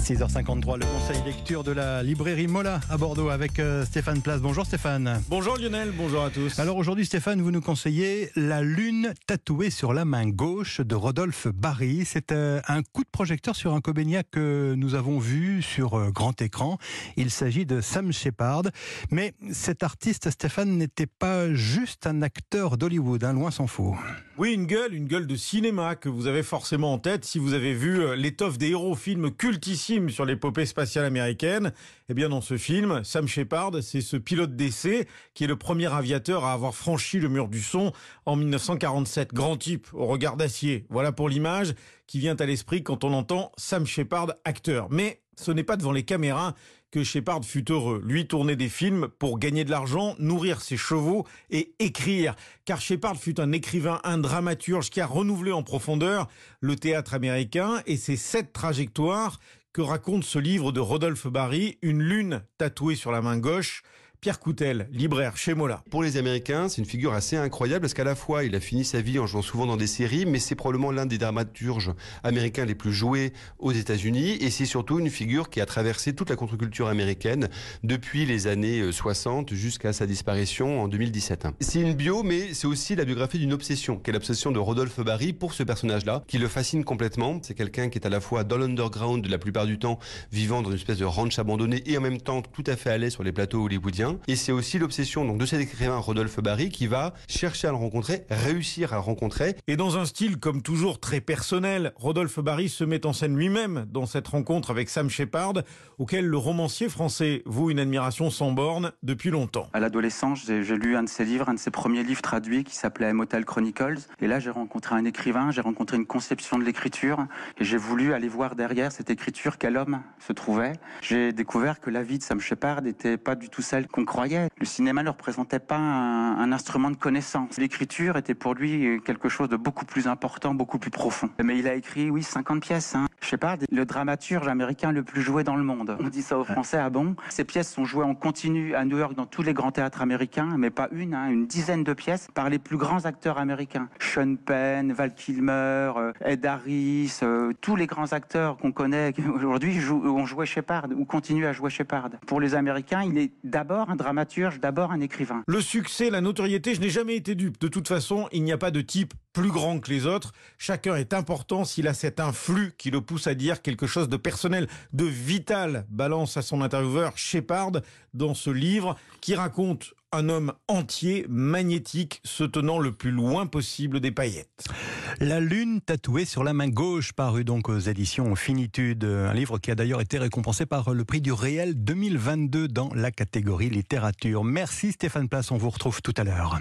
6h53, le conseil lecture de la librairie Mola à Bordeaux avec euh, Stéphane Place. Bonjour Stéphane. Bonjour Lionel, bonjour à tous. Alors aujourd'hui Stéphane, vous nous conseillez La Lune tatouée sur la main gauche de Rodolphe Barry. C'est euh, un coup de projecteur sur un Cobénia que nous avons vu sur euh, grand écran. Il s'agit de Sam Shepard. Mais cet artiste Stéphane n'était pas juste un acteur d'Hollywood, hein, loin s'en faut. Oui, une gueule, une gueule de cinéma que vous avez forcément en tête si vous avez vu l'étoffe des héros films cultissimes sur l'épopée spatiale américaine. Eh bien, dans ce film, Sam Shepard, c'est ce pilote d'essai qui est le premier aviateur à avoir franchi le mur du son en 1947. Grand type, au regard d'acier. Voilà pour l'image qui vient à l'esprit quand on entend Sam Shepard, acteur. Mais ce n'est pas devant les caméras que Shepard fut heureux. Lui tournait des films pour gagner de l'argent, nourrir ses chevaux et écrire. Car Shepard fut un écrivain, un dramaturge qui a renouvelé en profondeur le théâtre américain et c'est cette trajectoire que raconte ce livre de Rodolphe Barry, Une lune tatouée sur la main gauche, Pierre Coutel, libraire chez Mola. Pour les Américains, c'est une figure assez incroyable parce qu'à la fois, il a fini sa vie en jouant souvent dans des séries, mais c'est probablement l'un des dramaturges américains les plus joués aux États-Unis et c'est surtout une figure qui a traversé toute la contre-culture américaine depuis les années 60 euh, jusqu'à sa disparition en 2017. C'est une bio, mais c'est aussi la biographie d'une obsession, qui est l'obsession de Rodolphe Barry pour ce personnage-là, qui le fascine complètement. C'est quelqu'un qui est à la fois dans l'underground la plupart du temps, vivant dans une espèce de ranch abandonné et en même temps tout à fait à l'aise sur les plateaux hollywoodiens. Et c'est aussi l'obsession donc de cet écrivain Rodolphe Barry qui va chercher à le rencontrer, réussir à le rencontrer. Et dans un style comme toujours très personnel, Rodolphe Barry se met en scène lui-même dans cette rencontre avec Sam Shepard, auquel le romancier français voue une admiration sans borne depuis longtemps. À l'adolescence, j'ai lu un de ses livres, un de ses premiers livres traduits qui s'appelait Motel Chronicles. Et là, j'ai rencontré un écrivain, j'ai rencontré une conception de l'écriture et j'ai voulu aller voir derrière cette écriture quel homme se trouvait. J'ai découvert que la vie de Sam Shepard n'était pas du tout celle qu'on croyait. Le cinéma ne représentait pas un, instrument de connaissance. L'écriture était pour lui quelque chose de beaucoup plus important, beaucoup plus profond. Mais il a écrit, oui, 50 pièces. Hein. Sais pas, le dramaturge américain le plus joué dans le monde. On dit ça aux Français, ah bon? Ces pièces sont jouées en continu à New York dans tous les grands théâtres américains, mais pas une, hein, une dizaine de pièces par les plus grands acteurs américains. Sean Penn, Val Kilmer, euh, Ed Harris, euh, tous les grands acteurs qu'on connaît aujourd'hui ont joué Shepard ou continuent à jouer Shepard. Pour les Américains, il est d'abord un dramaturge, d'abord un écrivain. Le succès, la notoriété, je n'ai jamais été dupe. De toute façon, il n'y a pas de type plus grand que les autres. Chacun est important s'il a cet influx qui le pousse à dire quelque chose de personnel, de vital, balance à son intervieweur Shepard dans ce livre qui raconte un homme entier, magnétique, se tenant le plus loin possible des paillettes. La lune tatouée sur la main gauche, paru donc aux éditions Finitude, un livre qui a d'ailleurs été récompensé par le prix du réel 2022 dans la catégorie littérature. Merci Stéphane Place, on vous retrouve tout à l'heure.